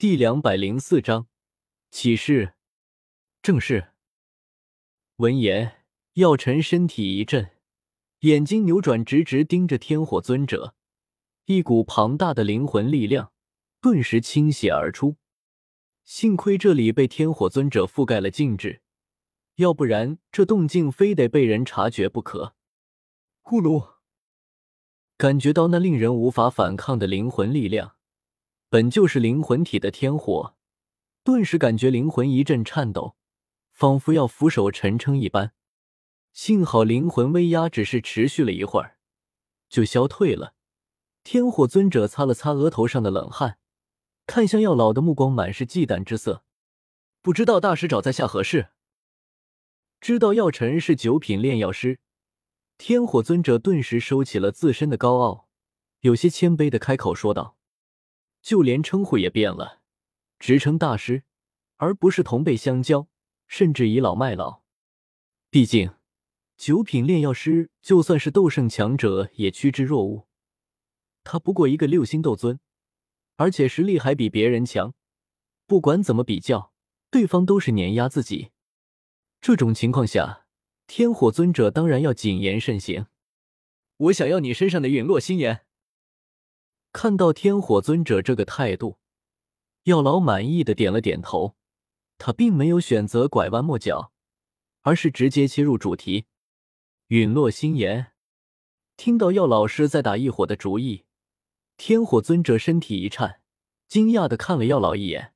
第两百零四章启示。正是。闻言，药尘身体一震，眼睛扭转，直直盯着天火尊者。一股庞大的灵魂力量顿时倾泻而出。幸亏这里被天火尊者覆盖了禁制，要不然这动静非得被人察觉不可。咕噜，感觉到那令人无法反抗的灵魂力量。本就是灵魂体的天火，顿时感觉灵魂一阵颤抖，仿佛要俯首沉称一般。幸好灵魂威压只是持续了一会儿，就消退了。天火尊者擦了擦额头上的冷汗，看向药老的目光满是忌惮之色。不知道大师找在下何事？知道药尘是九品炼药师，天火尊者顿时收起了自身的高傲，有些谦卑的开口说道。就连称呼也变了，直称大师，而不是同辈相交，甚至倚老卖老。毕竟，九品炼药师就算是斗圣强者也趋之若鹜，他不过一个六星斗尊，而且实力还比别人强。不管怎么比较，对方都是碾压自己。这种情况下，天火尊者当然要谨言慎行。我想要你身上的陨落心炎。看到天火尊者这个态度，药老满意的点了点头。他并没有选择拐弯抹角，而是直接切入主题。陨落心炎。听到药老师在打异火的主意，天火尊者身体一颤，惊讶的看了药老一眼。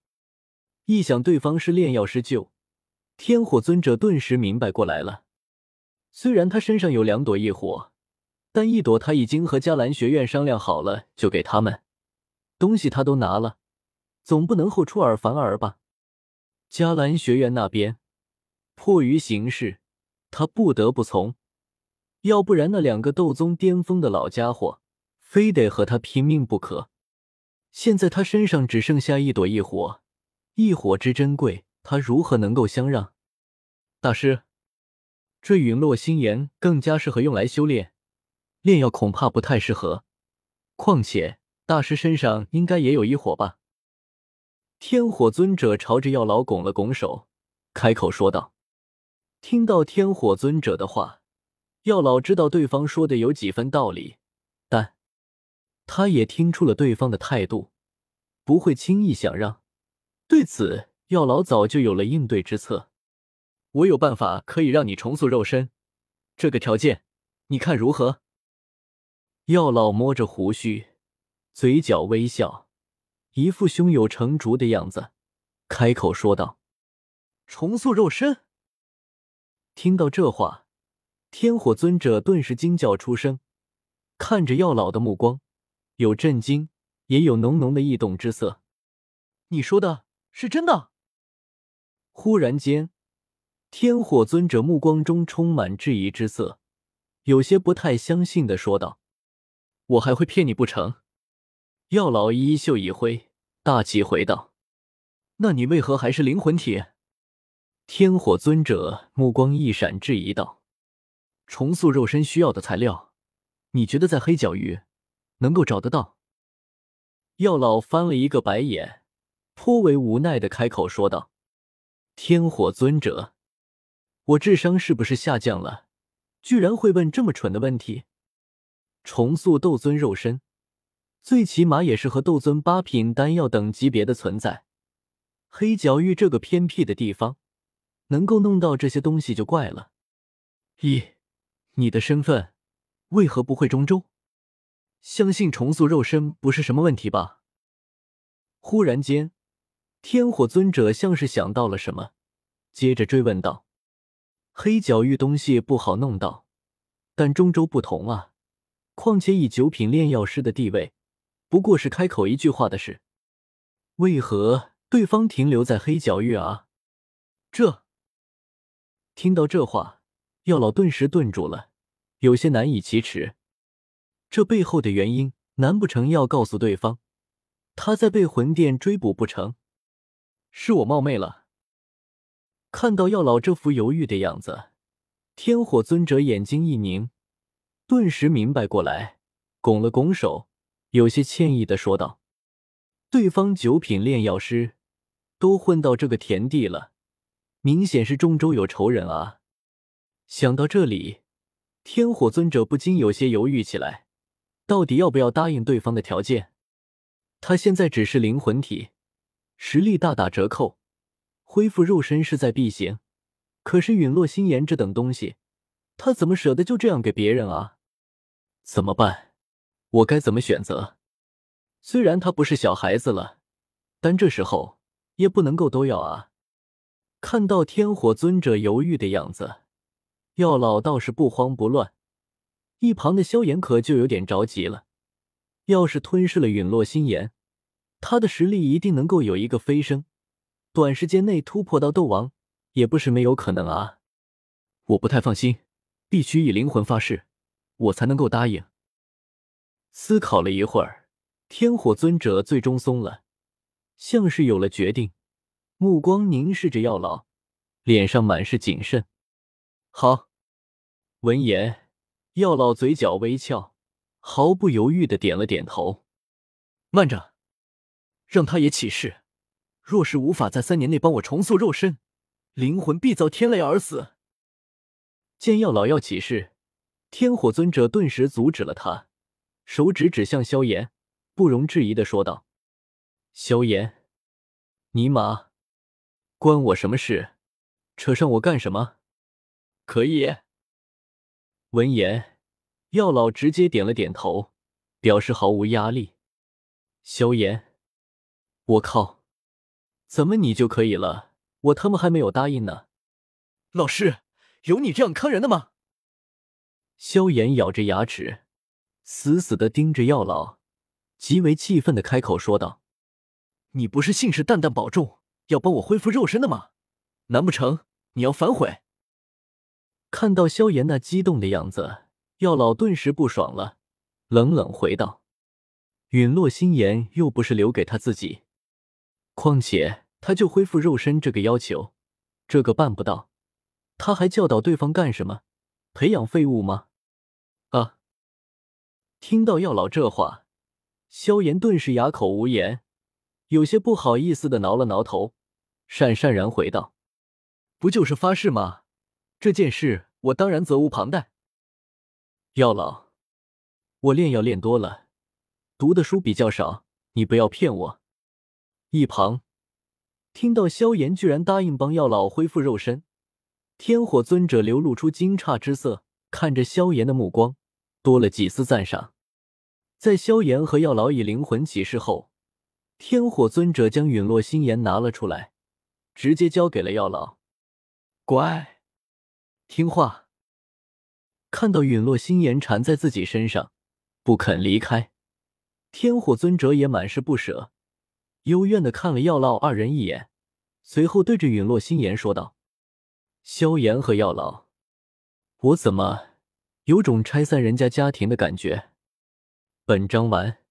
一想对方是炼药师就，天火尊者顿时明白过来了。虽然他身上有两朵异火。但一朵他已经和迦兰学院商量好了，就给他们。东西他都拿了，总不能后出尔反尔吧？迦兰学院那边迫于形势，他不得不从，要不然那两个斗宗巅峰的老家伙非得和他拼命不可。现在他身上只剩下一朵异火，异火之珍贵，他如何能够相让？大师，这陨落心炎更加适合用来修炼。炼药恐怕不太适合，况且大师身上应该也有一火吧？天火尊者朝着药老拱了拱手，开口说道。听到天火尊者的话，药老知道对方说的有几分道理，但他也听出了对方的态度，不会轻易想让。对此，药老早就有了应对之策。我有办法可以让你重塑肉身，这个条件，你看如何？药老摸着胡须，嘴角微笑，一副胸有成竹的样子，开口说道：“重塑肉身。”听到这话，天火尊者顿时惊叫出声，看着药老的目光有震惊，也有浓浓的异动之色。“你说的是真的？”忽然间，天火尊者目光中充满质疑之色，有些不太相信的说道。我还会骗你不成？药老衣袖一挥，大气回道：“那你为何还是灵魂体？”天火尊者目光一闪，质疑道：“重塑肉身需要的材料，你觉得在黑角域能够找得到？”药老翻了一个白眼，颇为无奈的开口说道：“天火尊者，我智商是不是下降了？居然会问这么蠢的问题？”重塑斗尊肉身，最起码也是和斗尊八品丹药等级别的存在。黑角域这个偏僻的地方，能够弄到这些东西就怪了。一，你的身份为何不会中州？相信重塑肉身不是什么问题吧？忽然间，天火尊者像是想到了什么，接着追问道：“黑角域东西不好弄到，但中州不同啊。”况且以九品炼药师的地位，不过是开口一句话的事，为何对方停留在黑角域啊？这听到这话，药老顿时顿住了，有些难以启齿。这背后的原因，难不成要告诉对方，他在被魂殿追捕不成？是我冒昧了。看到药老这副犹豫的样子，天火尊者眼睛一凝。顿时明白过来，拱了拱手，有些歉意的说道：“对方九品炼药师都混到这个田地了，明显是中州有仇人啊！想到这里，天火尊者不禁有些犹豫起来，到底要不要答应对方的条件？他现在只是灵魂体，实力大打折扣，恢复肉身势在必行。可是陨落心炎这等东西，他怎么舍得就这样给别人啊？怎么办？我该怎么选择？虽然他不是小孩子了，但这时候也不能够都要啊。看到天火尊者犹豫的样子，药老倒是不慌不乱，一旁的萧炎可就有点着急了。要是吞噬了陨落心炎，他的实力一定能够有一个飞升，短时间内突破到斗王。也不是没有可能啊，我不太放心，必须以灵魂发誓，我才能够答应。思考了一会儿，天火尊者最终松了，像是有了决定，目光凝视着药老，脸上满是谨慎。好，闻言，药老嘴角微翘，毫不犹豫的点了点头。慢着，让他也起誓，若是无法在三年内帮我重塑肉身。灵魂必遭天雷而死。见药老要起誓，天火尊者顿时阻止了他，手指指向萧炎，不容置疑的说道：“萧炎，尼玛，关我什么事？扯上我干什么？可以。”闻言，药老直接点了点头，表示毫无压力。萧炎，我靠，怎么你就可以了？我他妈还没有答应呢，老师，有你这样坑人的吗？萧炎咬着牙齿，死死的盯着药老，极为气愤的开口说道：“你不是信誓旦旦保重要帮我恢复肉身的吗？难不成你要反悔？”看到萧炎那激动的样子，药老顿时不爽了，冷冷回道：“陨落心炎又不是留给他自己，况且……”他就恢复肉身这个要求，这个办不到，他还教导对方干什么？培养废物吗？啊！听到药老这话，萧炎顿时哑口无言，有些不好意思的挠了挠头，讪讪然回道：“不就是发誓吗？这件事我当然责无旁贷。”药老，我炼药练多了，读的书比较少，你不要骗我。一旁。听到萧炎居然答应帮药老恢复肉身，天火尊者流露出惊诧之色，看着萧炎的目光多了几丝赞赏。在萧炎和药老以灵魂起誓后，天火尊者将陨落心炎拿了出来，直接交给了药老。乖，听话。看到陨落心炎缠在自己身上，不肯离开，天火尊者也满是不舍。幽怨的看了药老二人一眼，随后对着陨落心炎说道：“萧炎和药老，我怎么有种拆散人家家庭的感觉？”本章完。